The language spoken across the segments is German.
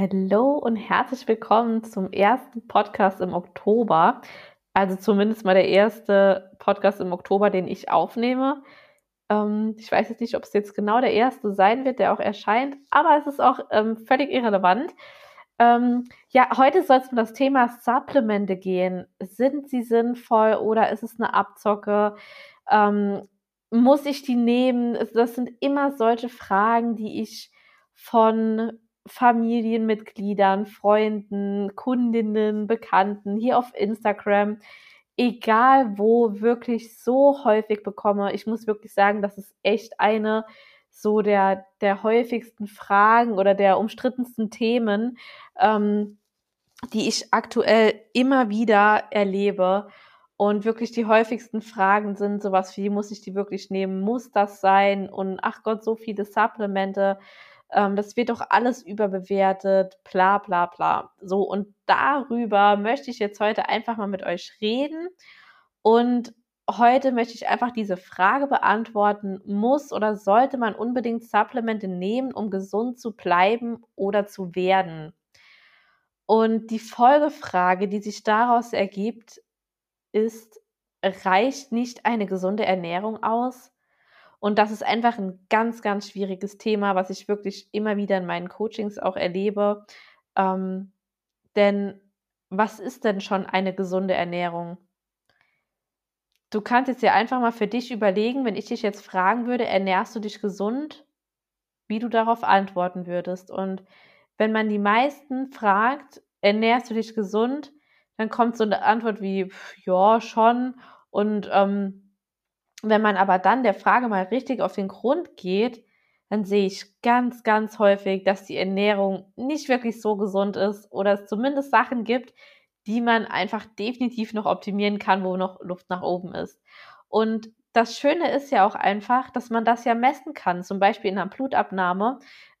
Hallo und herzlich willkommen zum ersten Podcast im Oktober. Also zumindest mal der erste Podcast im Oktober, den ich aufnehme. Ähm, ich weiß jetzt nicht, ob es jetzt genau der erste sein wird, der auch erscheint, aber es ist auch ähm, völlig irrelevant. Ähm, ja, heute soll es um das Thema Supplemente gehen. Sind sie sinnvoll oder ist es eine Abzocke? Ähm, muss ich die nehmen? Das sind immer solche Fragen, die ich von Familienmitgliedern, Freunden, Kundinnen, Bekannten hier auf Instagram, egal wo, wirklich so häufig bekomme. Ich muss wirklich sagen, das ist echt eine so der, der häufigsten Fragen oder der umstrittensten Themen, ähm, die ich aktuell immer wieder erlebe. Und wirklich die häufigsten Fragen sind sowas wie, muss ich die wirklich nehmen? Muss das sein? Und ach Gott, so viele Supplemente ähm, das wird doch alles überbewertet, bla bla bla. So, und darüber möchte ich jetzt heute einfach mal mit euch reden. Und heute möchte ich einfach diese Frage beantworten, muss oder sollte man unbedingt Supplemente nehmen, um gesund zu bleiben oder zu werden? Und die Folgefrage, die sich daraus ergibt, ist, reicht nicht eine gesunde Ernährung aus? Und das ist einfach ein ganz, ganz schwieriges Thema, was ich wirklich immer wieder in meinen Coachings auch erlebe. Ähm, denn was ist denn schon eine gesunde Ernährung? Du kannst jetzt ja einfach mal für dich überlegen, wenn ich dich jetzt fragen würde, ernährst du dich gesund, wie du darauf antworten würdest. Und wenn man die meisten fragt, ernährst du dich gesund, dann kommt so eine Antwort wie, ja, schon. Und ähm, wenn man aber dann der Frage mal richtig auf den Grund geht, dann sehe ich ganz, ganz häufig, dass die Ernährung nicht wirklich so gesund ist oder es zumindest Sachen gibt, die man einfach definitiv noch optimieren kann, wo noch Luft nach oben ist. Und das Schöne ist ja auch einfach, dass man das ja messen kann. Zum Beispiel in einer Blutabnahme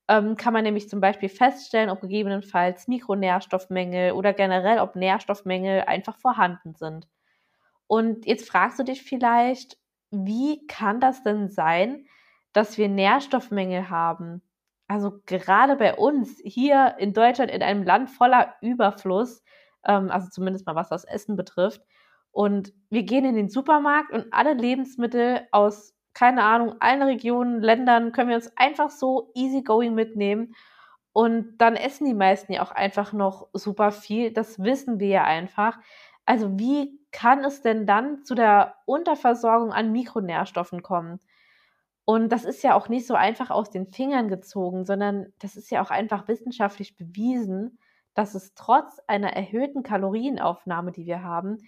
ähm, kann man nämlich zum Beispiel feststellen, ob gegebenenfalls Mikronährstoffmängel oder generell, ob Nährstoffmängel einfach vorhanden sind. Und jetzt fragst du dich vielleicht, wie kann das denn sein, dass wir Nährstoffmängel haben? Also gerade bei uns hier in Deutschland in einem Land voller Überfluss, ähm, also zumindest mal was das Essen betrifft. Und wir gehen in den Supermarkt und alle Lebensmittel aus, keine Ahnung, allen Regionen, Ländern können wir uns einfach so easygoing mitnehmen. Und dann essen die meisten ja auch einfach noch super viel. Das wissen wir ja einfach. Also wie kann es denn dann zu der Unterversorgung an Mikronährstoffen kommen? Und das ist ja auch nicht so einfach aus den Fingern gezogen, sondern das ist ja auch einfach wissenschaftlich bewiesen, dass es trotz einer erhöhten Kalorienaufnahme, die wir haben,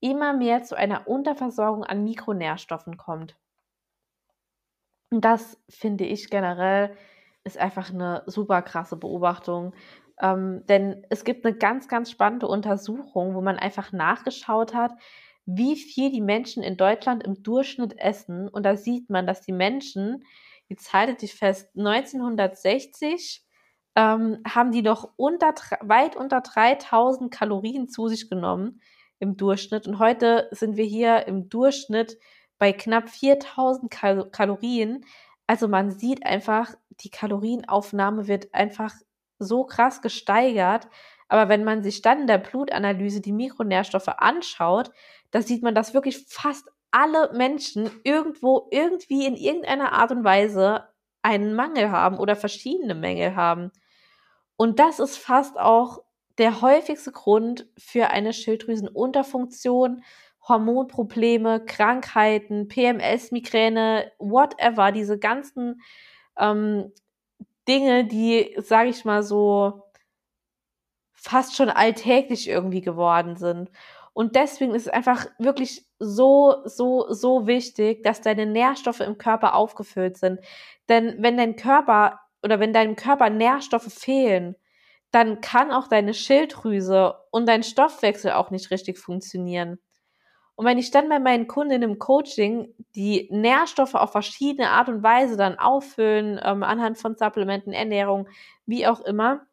immer mehr zu einer Unterversorgung an Mikronährstoffen kommt. Und das finde ich generell ist einfach eine super krasse Beobachtung, ähm, denn es gibt eine ganz, ganz spannende Untersuchung, wo man einfach nachgeschaut hat, wie viel die Menschen in Deutschland im Durchschnitt essen. Und da sieht man, dass die Menschen, jetzt haltet sich fest, 1960 ähm, haben die noch unter, weit unter 3000 Kalorien zu sich genommen im Durchschnitt. Und heute sind wir hier im Durchschnitt bei knapp 4000 Kal Kalorien. Also man sieht einfach, die Kalorienaufnahme wird einfach so krass gesteigert. Aber wenn man sich dann in der Blutanalyse die Mikronährstoffe anschaut, da sieht man, dass wirklich fast alle Menschen irgendwo, irgendwie in irgendeiner Art und Weise einen Mangel haben oder verschiedene Mängel haben. Und das ist fast auch der häufigste Grund für eine Schilddrüsenunterfunktion, Hormonprobleme, Krankheiten, PMS, Migräne, whatever, diese ganzen ähm, Dinge, die, sage ich mal so, fast schon alltäglich irgendwie geworden sind. Und deswegen ist es einfach wirklich so, so, so wichtig, dass deine Nährstoffe im Körper aufgefüllt sind. Denn wenn dein Körper oder wenn deinem Körper Nährstoffe fehlen, dann kann auch deine Schilddrüse und dein Stoffwechsel auch nicht richtig funktionieren. Und wenn ich dann bei meinen Kundinnen im Coaching die Nährstoffe auf verschiedene Art und Weise dann auffüllen, ähm, anhand von Supplementen, Ernährung, wie auch immer,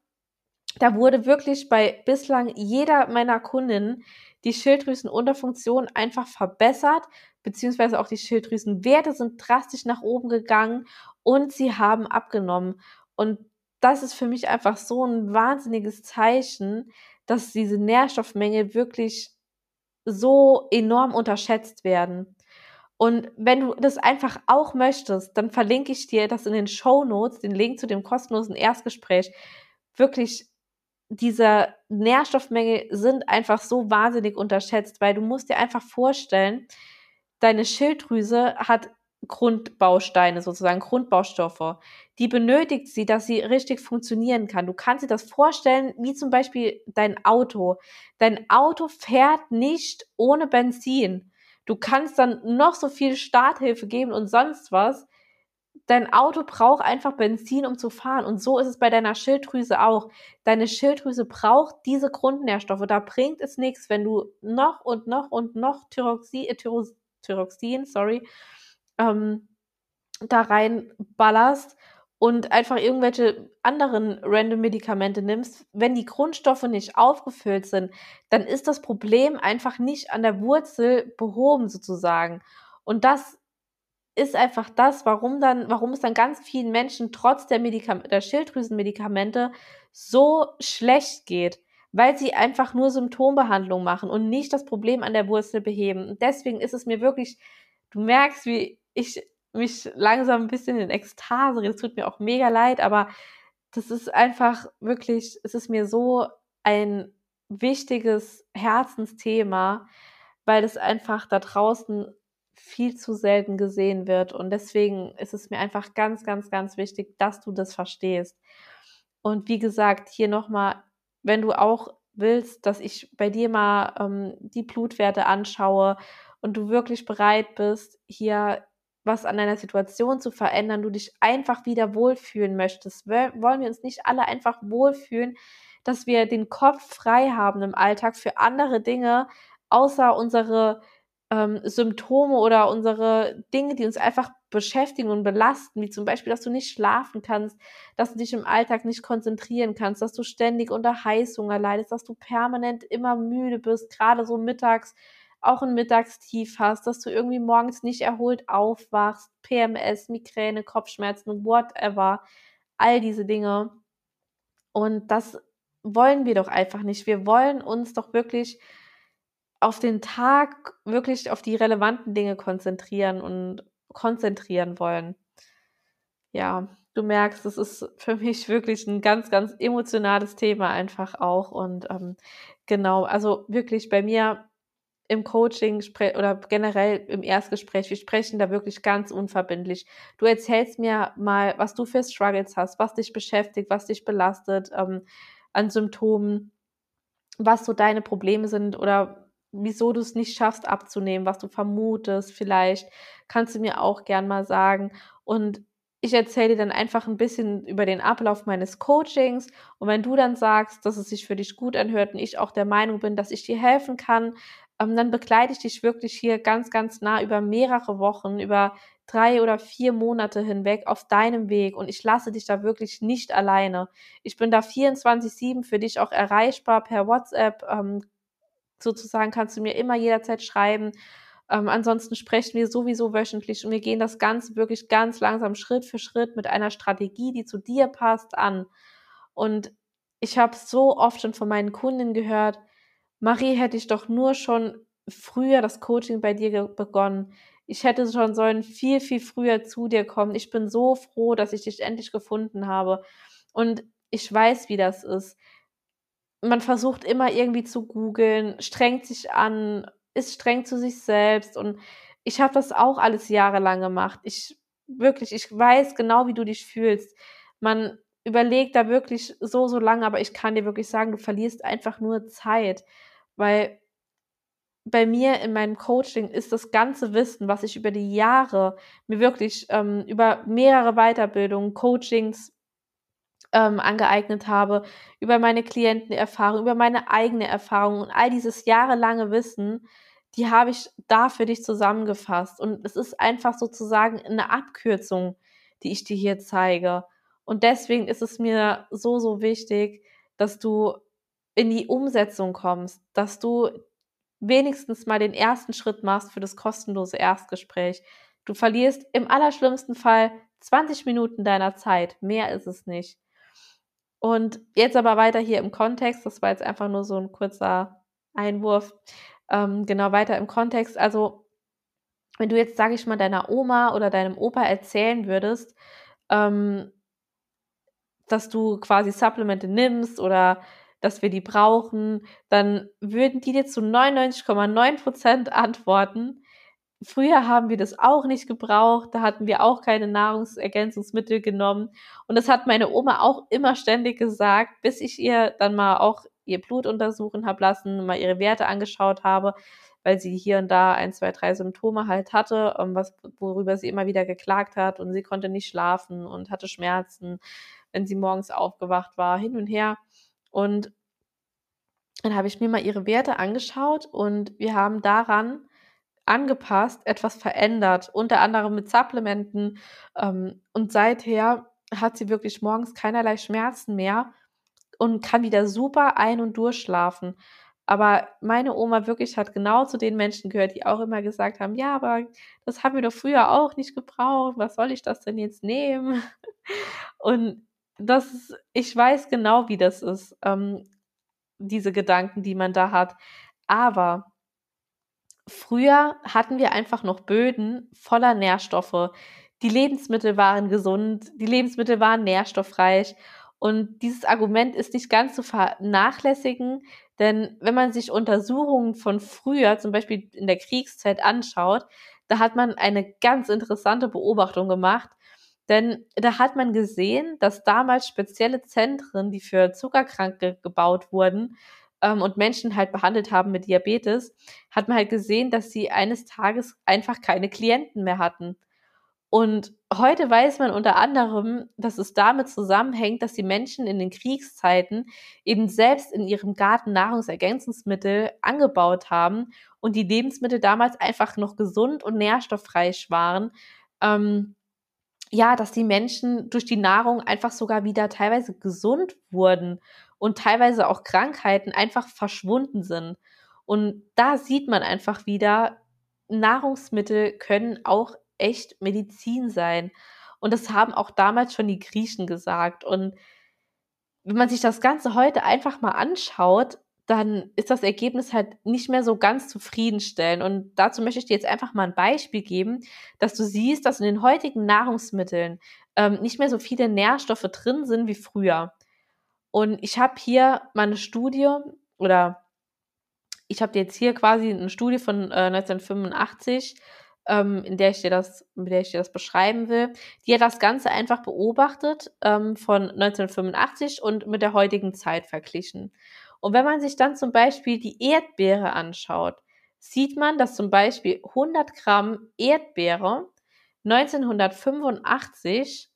da wurde wirklich bei bislang jeder meiner Kundinnen die Schilddrüsenunterfunktion einfach verbessert, beziehungsweise auch die Schilddrüsenwerte sind drastisch nach oben gegangen und sie haben abgenommen. Und das ist für mich einfach so ein wahnsinniges Zeichen, dass diese Nährstoffmenge wirklich so enorm unterschätzt werden. Und wenn du das einfach auch möchtest, dann verlinke ich dir das in den Show Notes, den Link zu dem kostenlosen Erstgespräch. Wirklich, diese Nährstoffmenge sind einfach so wahnsinnig unterschätzt, weil du musst dir einfach vorstellen, deine Schilddrüse hat Grundbausteine sozusagen, Grundbaustoffe. Die benötigt sie, dass sie richtig funktionieren kann. Du kannst dir das vorstellen, wie zum Beispiel dein Auto. Dein Auto fährt nicht ohne Benzin. Du kannst dann noch so viel Starthilfe geben und sonst was. Dein Auto braucht einfach Benzin, um zu fahren. Und so ist es bei deiner Schilddrüse auch. Deine Schilddrüse braucht diese Grundnährstoffe. Da bringt es nichts, wenn du noch und noch und noch Thyroxin, äh, Thyroxin sorry, ähm, da reinballerst und einfach irgendwelche anderen random Medikamente nimmst, wenn die Grundstoffe nicht aufgefüllt sind, dann ist das Problem einfach nicht an der Wurzel behoben sozusagen. Und das ist einfach das, warum dann, warum es dann ganz vielen Menschen trotz der, Medikam der Schilddrüsenmedikamente so schlecht geht, weil sie einfach nur Symptombehandlung machen und nicht das Problem an der Wurzel beheben. Und deswegen ist es mir wirklich, du merkst, wie ich mich langsam ein bisschen in Ekstase rede. Es tut mir auch mega leid, aber das ist einfach wirklich, es ist mir so ein wichtiges Herzensthema, weil es einfach da draußen viel zu selten gesehen wird. Und deswegen ist es mir einfach ganz, ganz, ganz wichtig, dass du das verstehst. Und wie gesagt, hier nochmal, wenn du auch willst, dass ich bei dir mal ähm, die Blutwerte anschaue und du wirklich bereit bist, hier was an deiner Situation zu verändern, du dich einfach wieder wohlfühlen möchtest. Wollen wir uns nicht alle einfach wohlfühlen, dass wir den Kopf frei haben im Alltag für andere Dinge, außer unsere ähm, Symptome oder unsere Dinge, die uns einfach beschäftigen und belasten, wie zum Beispiel, dass du nicht schlafen kannst, dass du dich im Alltag nicht konzentrieren kannst, dass du ständig unter Heißhunger leidest, dass du permanent immer müde bist, gerade so mittags auch ein Mittagstief hast, dass du irgendwie morgens nicht erholt aufwachst, PMS, Migräne, Kopfschmerzen, whatever, all diese Dinge. Und das wollen wir doch einfach nicht. Wir wollen uns doch wirklich auf den Tag, wirklich auf die relevanten Dinge konzentrieren und konzentrieren wollen. Ja, du merkst, es ist für mich wirklich ein ganz, ganz emotionales Thema einfach auch. Und ähm, genau, also wirklich bei mir im Coaching oder generell im Erstgespräch, wir sprechen da wirklich ganz unverbindlich. Du erzählst mir mal, was du für Struggles hast, was dich beschäftigt, was dich belastet ähm, an Symptomen, was so deine Probleme sind oder wieso du es nicht schaffst abzunehmen, was du vermutest vielleicht, kannst du mir auch gern mal sagen. Und ich erzähle dir dann einfach ein bisschen über den Ablauf meines Coachings. Und wenn du dann sagst, dass es sich für dich gut anhört und ich auch der Meinung bin, dass ich dir helfen kann, ähm, dann begleite ich dich wirklich hier ganz, ganz nah über mehrere Wochen, über drei oder vier Monate hinweg auf deinem Weg und ich lasse dich da wirklich nicht alleine. Ich bin da 24-7 für dich auch erreichbar per WhatsApp. Ähm, sozusagen kannst du mir immer jederzeit schreiben. Ähm, ansonsten sprechen wir sowieso wöchentlich und wir gehen das Ganze wirklich ganz langsam Schritt für Schritt mit einer Strategie, die zu dir passt, an. Und ich habe so oft schon von meinen Kunden gehört, Marie, hätte ich doch nur schon früher das Coaching bei dir begonnen. Ich hätte schon sollen viel, viel früher zu dir kommen. Ich bin so froh, dass ich dich endlich gefunden habe. Und ich weiß, wie das ist. Man versucht immer irgendwie zu googeln, strengt sich an, ist streng zu sich selbst. Und ich habe das auch alles jahrelang gemacht. Ich wirklich, ich weiß genau, wie du dich fühlst. Man überlegt da wirklich so, so lange, aber ich kann dir wirklich sagen, du verlierst einfach nur Zeit weil bei mir in meinem Coaching ist das ganze Wissen, was ich über die Jahre mir wirklich ähm, über mehrere Weiterbildungen, Coachings ähm, angeeignet habe, über meine Klientenerfahrung, über meine eigene Erfahrung und all dieses jahrelange Wissen, die habe ich da für dich zusammengefasst. Und es ist einfach sozusagen eine Abkürzung, die ich dir hier zeige. Und deswegen ist es mir so, so wichtig, dass du in die Umsetzung kommst, dass du wenigstens mal den ersten Schritt machst für das kostenlose Erstgespräch. Du verlierst im allerschlimmsten Fall 20 Minuten deiner Zeit, mehr ist es nicht. Und jetzt aber weiter hier im Kontext, das war jetzt einfach nur so ein kurzer Einwurf, ähm, genau weiter im Kontext. Also, wenn du jetzt, sage ich mal, deiner Oma oder deinem Opa erzählen würdest, ähm, dass du quasi Supplemente nimmst oder dass wir die brauchen, dann würden die dir zu 99,9 Prozent antworten, Früher haben wir das auch nicht gebraucht, da hatten wir auch keine Nahrungsergänzungsmittel genommen. Und das hat meine Oma auch immer ständig gesagt, bis ich ihr dann mal auch ihr Blut untersuchen habe lassen, mal ihre Werte angeschaut habe, weil sie hier und da ein, zwei, drei Symptome halt hatte, ähm, was, worüber sie immer wieder geklagt hat. Und sie konnte nicht schlafen und hatte Schmerzen, wenn sie morgens aufgewacht war, hin und her. Und dann habe ich mir mal ihre Werte angeschaut und wir haben daran angepasst, etwas verändert, unter anderem mit Supplementen. Ähm, und seither hat sie wirklich morgens keinerlei Schmerzen mehr und kann wieder super ein- und durchschlafen. Aber meine Oma wirklich hat genau zu den Menschen gehört, die auch immer gesagt haben, ja, aber das haben wir doch früher auch nicht gebraucht. Was soll ich das denn jetzt nehmen? Und das ich weiß genau, wie das ist, ähm, diese Gedanken, die man da hat. Aber Früher hatten wir einfach noch Böden voller Nährstoffe. Die Lebensmittel waren gesund, die Lebensmittel waren nährstoffreich. Und dieses Argument ist nicht ganz zu vernachlässigen, denn wenn man sich Untersuchungen von früher, zum Beispiel in der Kriegszeit, anschaut, da hat man eine ganz interessante Beobachtung gemacht. Denn da hat man gesehen, dass damals spezielle Zentren, die für Zuckerkranke gebaut wurden, ähm, und Menschen halt behandelt haben mit Diabetes, hat man halt gesehen, dass sie eines Tages einfach keine Klienten mehr hatten. Und heute weiß man unter anderem, dass es damit zusammenhängt, dass die Menschen in den Kriegszeiten eben selbst in ihrem Garten Nahrungsergänzungsmittel angebaut haben und die Lebensmittel damals einfach noch gesund und nährstoffreich waren. Ähm, ja, dass die Menschen durch die Nahrung einfach sogar wieder teilweise gesund wurden und teilweise auch Krankheiten einfach verschwunden sind. Und da sieht man einfach wieder, Nahrungsmittel können auch echt Medizin sein. Und das haben auch damals schon die Griechen gesagt. Und wenn man sich das Ganze heute einfach mal anschaut, dann ist das Ergebnis halt nicht mehr so ganz zufriedenstellend. Und dazu möchte ich dir jetzt einfach mal ein Beispiel geben, dass du siehst, dass in den heutigen Nahrungsmitteln ähm, nicht mehr so viele Nährstoffe drin sind wie früher. Und ich habe hier meine Studie oder ich habe jetzt hier quasi eine Studie von äh, 1985, ähm, in der ich dir das, mit der ich dir das beschreiben will. Die hat das Ganze einfach beobachtet ähm, von 1985 und mit der heutigen Zeit verglichen. Und wenn man sich dann zum Beispiel die Erdbeere anschaut, sieht man, dass zum Beispiel 100 Gramm Erdbeere 1985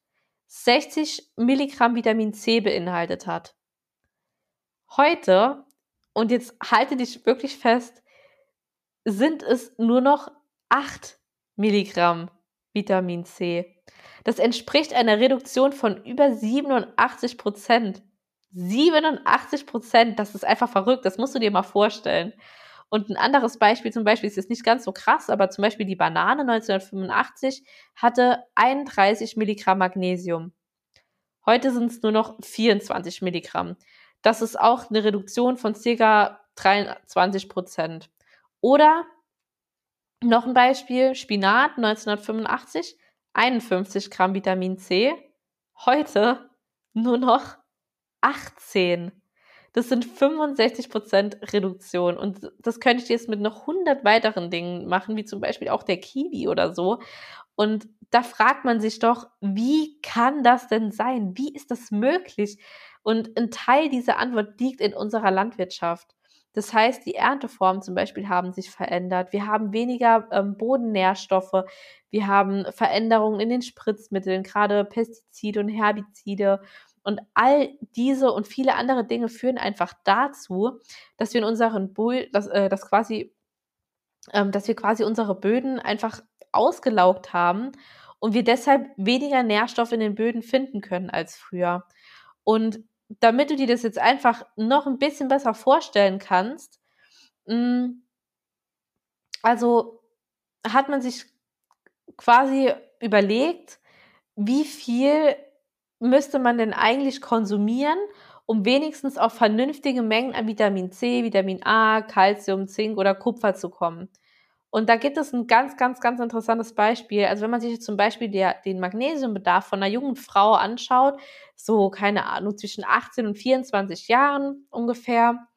60 Milligramm Vitamin C beinhaltet hat. Heute, und jetzt halte dich wirklich fest, sind es nur noch 8 Milligramm Vitamin C. Das entspricht einer Reduktion von über 87 Prozent. 87 Prozent, das ist einfach verrückt, das musst du dir mal vorstellen. Und ein anderes Beispiel zum Beispiel ist jetzt nicht ganz so krass, aber zum Beispiel die Banane 1985 hatte 31 Milligramm Magnesium. Heute sind es nur noch 24 Milligramm. Das ist auch eine Reduktion von circa 23 Prozent. Oder noch ein Beispiel, Spinat 1985, 51 Gramm Vitamin C. Heute nur noch 18. Das sind 65% Reduktion. Und das könnte ich jetzt mit noch 100 weiteren Dingen machen, wie zum Beispiel auch der Kiwi oder so. Und da fragt man sich doch, wie kann das denn sein? Wie ist das möglich? Und ein Teil dieser Antwort liegt in unserer Landwirtschaft. Das heißt, die Ernteformen zum Beispiel haben sich verändert. Wir haben weniger ähm, Bodennährstoffe. Wir haben Veränderungen in den Spritzmitteln, gerade Pestizide und Herbizide. Und all diese und viele andere Dinge führen einfach dazu, dass wir in unseren Bö dass, äh, dass quasi, ähm, dass wir quasi unsere Böden einfach ausgelaugt haben und wir deshalb weniger Nährstoffe in den Böden finden können als früher. Und damit du dir das jetzt einfach noch ein bisschen besser vorstellen kannst, mh, mm, also hat man sich quasi überlegt, wie viel müsste man denn eigentlich konsumieren, um wenigstens auf vernünftige Mengen an Vitamin C, Vitamin A, Calcium, Zink oder Kupfer zu kommen? Und da gibt es ein ganz, ganz, ganz interessantes Beispiel. Also wenn man sich zum Beispiel der, den Magnesiumbedarf von einer jungen Frau anschaut, so keine Ahnung, zwischen 18 und 24 Jahren ungefähr,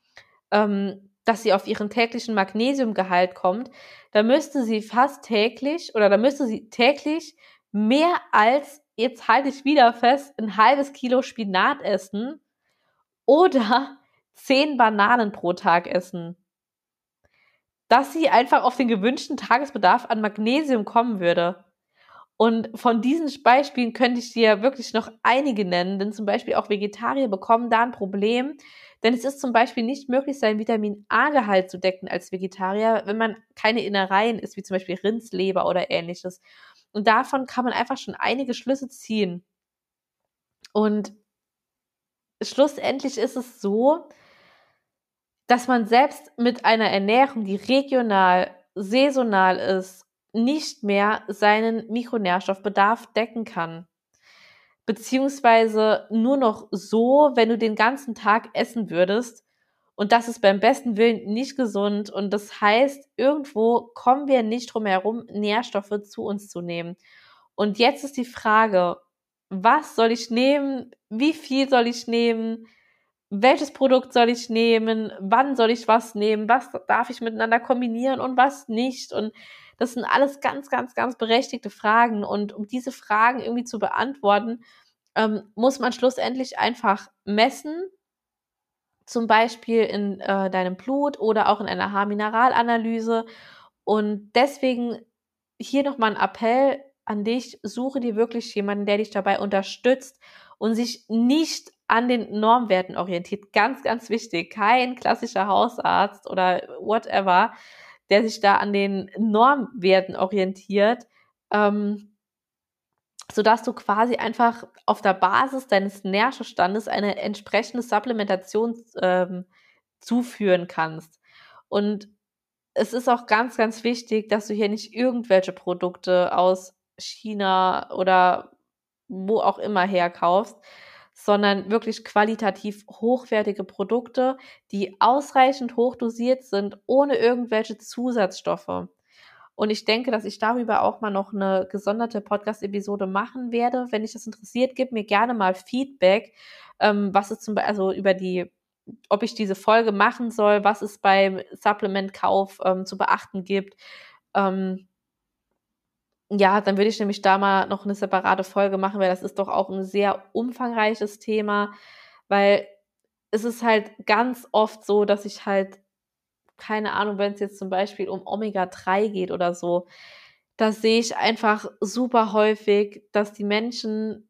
ähm, dass sie auf ihren täglichen Magnesiumgehalt kommt, da müsste sie fast täglich oder da müsste sie täglich mehr als, jetzt halte ich wieder fest, ein halbes Kilo Spinat essen oder zehn Bananen pro Tag essen. Dass sie einfach auf den gewünschten Tagesbedarf an Magnesium kommen würde. Und von diesen Beispielen könnte ich dir wirklich noch einige nennen, denn zum Beispiel auch Vegetarier bekommen da ein Problem, denn es ist zum Beispiel nicht möglich, seinen Vitamin A-Gehalt zu decken als Vegetarier, wenn man keine Innereien isst, wie zum Beispiel Rindsleber oder ähnliches. Und davon kann man einfach schon einige Schlüsse ziehen. Und schlussendlich ist es so, dass man selbst mit einer Ernährung, die regional, saisonal ist, nicht mehr seinen Mikronährstoffbedarf decken kann. Beziehungsweise nur noch so, wenn du den ganzen Tag essen würdest. Und das ist beim besten Willen nicht gesund. Und das heißt, irgendwo kommen wir nicht drum herum, Nährstoffe zu uns zu nehmen. Und jetzt ist die Frage, was soll ich nehmen? Wie viel soll ich nehmen? Welches Produkt soll ich nehmen? Wann soll ich was nehmen? Was darf ich miteinander kombinieren und was nicht? Und das sind alles ganz, ganz, ganz berechtigte Fragen. Und um diese Fragen irgendwie zu beantworten, ähm, muss man schlussendlich einfach messen, zum Beispiel in äh, deinem Blut oder auch in einer Haarmineralanalyse. Und deswegen hier nochmal ein Appell an dich, suche dir wirklich jemanden, der dich dabei unterstützt und sich nicht an den Normwerten orientiert. Ganz, ganz wichtig. Kein klassischer Hausarzt oder whatever, der sich da an den Normwerten orientiert, ähm, sodass du quasi einfach auf der Basis deines Nährstoffstandes eine entsprechende Supplementation ähm, zuführen kannst. Und es ist auch ganz, ganz wichtig, dass du hier nicht irgendwelche Produkte aus China oder wo auch immer herkaufst, sondern wirklich qualitativ hochwertige Produkte, die ausreichend hochdosiert sind, ohne irgendwelche Zusatzstoffe. Und ich denke, dass ich darüber auch mal noch eine gesonderte Podcast-Episode machen werde. Wenn dich das interessiert, gib mir gerne mal Feedback, ähm, was es zum Beispiel, also über die, ob ich diese Folge machen soll, was es beim Supplementkauf ähm, zu beachten gibt. Ähm, ja, dann würde ich nämlich da mal noch eine separate Folge machen, weil das ist doch auch ein sehr umfangreiches Thema, weil es ist halt ganz oft so, dass ich halt, keine Ahnung, wenn es jetzt zum Beispiel um Omega-3 geht oder so, da sehe ich einfach super häufig, dass die Menschen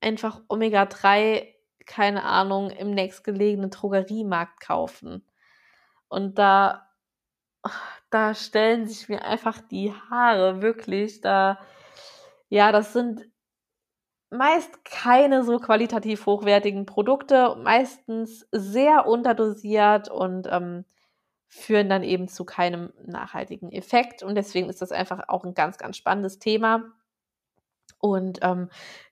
einfach Omega-3, keine Ahnung, im nächstgelegenen Drogeriemarkt kaufen. Und da da stellen sich mir einfach die Haare, wirklich. Da, ja, das sind meist keine so qualitativ hochwertigen Produkte, meistens sehr unterdosiert und ähm, führen dann eben zu keinem nachhaltigen Effekt. Und deswegen ist das einfach auch ein ganz, ganz spannendes Thema. Und ähm,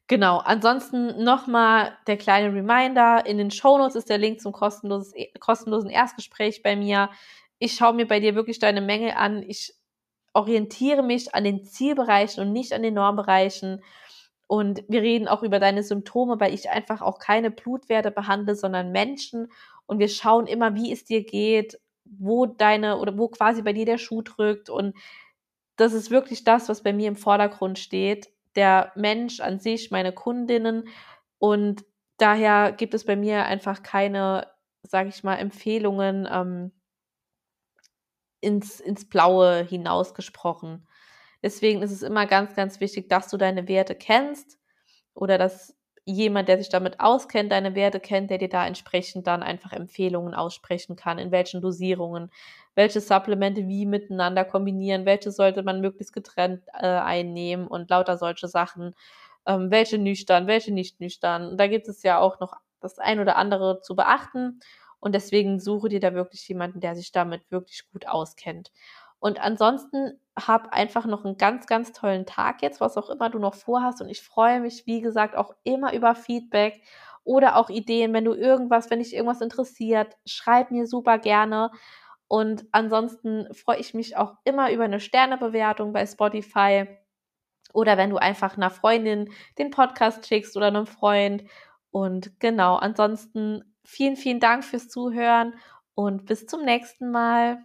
genau, ansonsten nochmal der kleine Reminder, in den Shownotes ist der Link zum kostenloses, kostenlosen Erstgespräch bei mir ich schaue mir bei dir wirklich deine Mängel an, ich orientiere mich an den Zielbereichen und nicht an den Normbereichen. Und wir reden auch über deine Symptome, weil ich einfach auch keine Blutwerte behandle, sondern Menschen. Und wir schauen immer, wie es dir geht, wo deine oder wo quasi bei dir der Schuh drückt. Und das ist wirklich das, was bei mir im Vordergrund steht. Der Mensch an sich, meine Kundinnen. Und daher gibt es bei mir einfach keine, sage ich mal, Empfehlungen, ähm, ins, ins Blaue hinausgesprochen. Deswegen ist es immer ganz, ganz wichtig, dass du deine Werte kennst oder dass jemand, der sich damit auskennt, deine Werte kennt, der dir da entsprechend dann einfach Empfehlungen aussprechen kann, in welchen Dosierungen, welche Supplemente wie miteinander kombinieren, welche sollte man möglichst getrennt äh, einnehmen und lauter solche Sachen, ähm, welche nüchtern, welche nicht nüchtern. Und da gibt es ja auch noch das ein oder andere zu beachten. Und deswegen suche dir da wirklich jemanden, der sich damit wirklich gut auskennt. Und ansonsten hab einfach noch einen ganz, ganz tollen Tag jetzt, was auch immer du noch vorhast. Und ich freue mich, wie gesagt, auch immer über Feedback oder auch Ideen, wenn du irgendwas, wenn dich irgendwas interessiert, schreib mir super gerne. Und ansonsten freue ich mich auch immer über eine Sternebewertung bei Spotify oder wenn du einfach einer Freundin den Podcast schickst oder einem Freund. Und genau, ansonsten vielen, vielen Dank fürs Zuhören und bis zum nächsten Mal.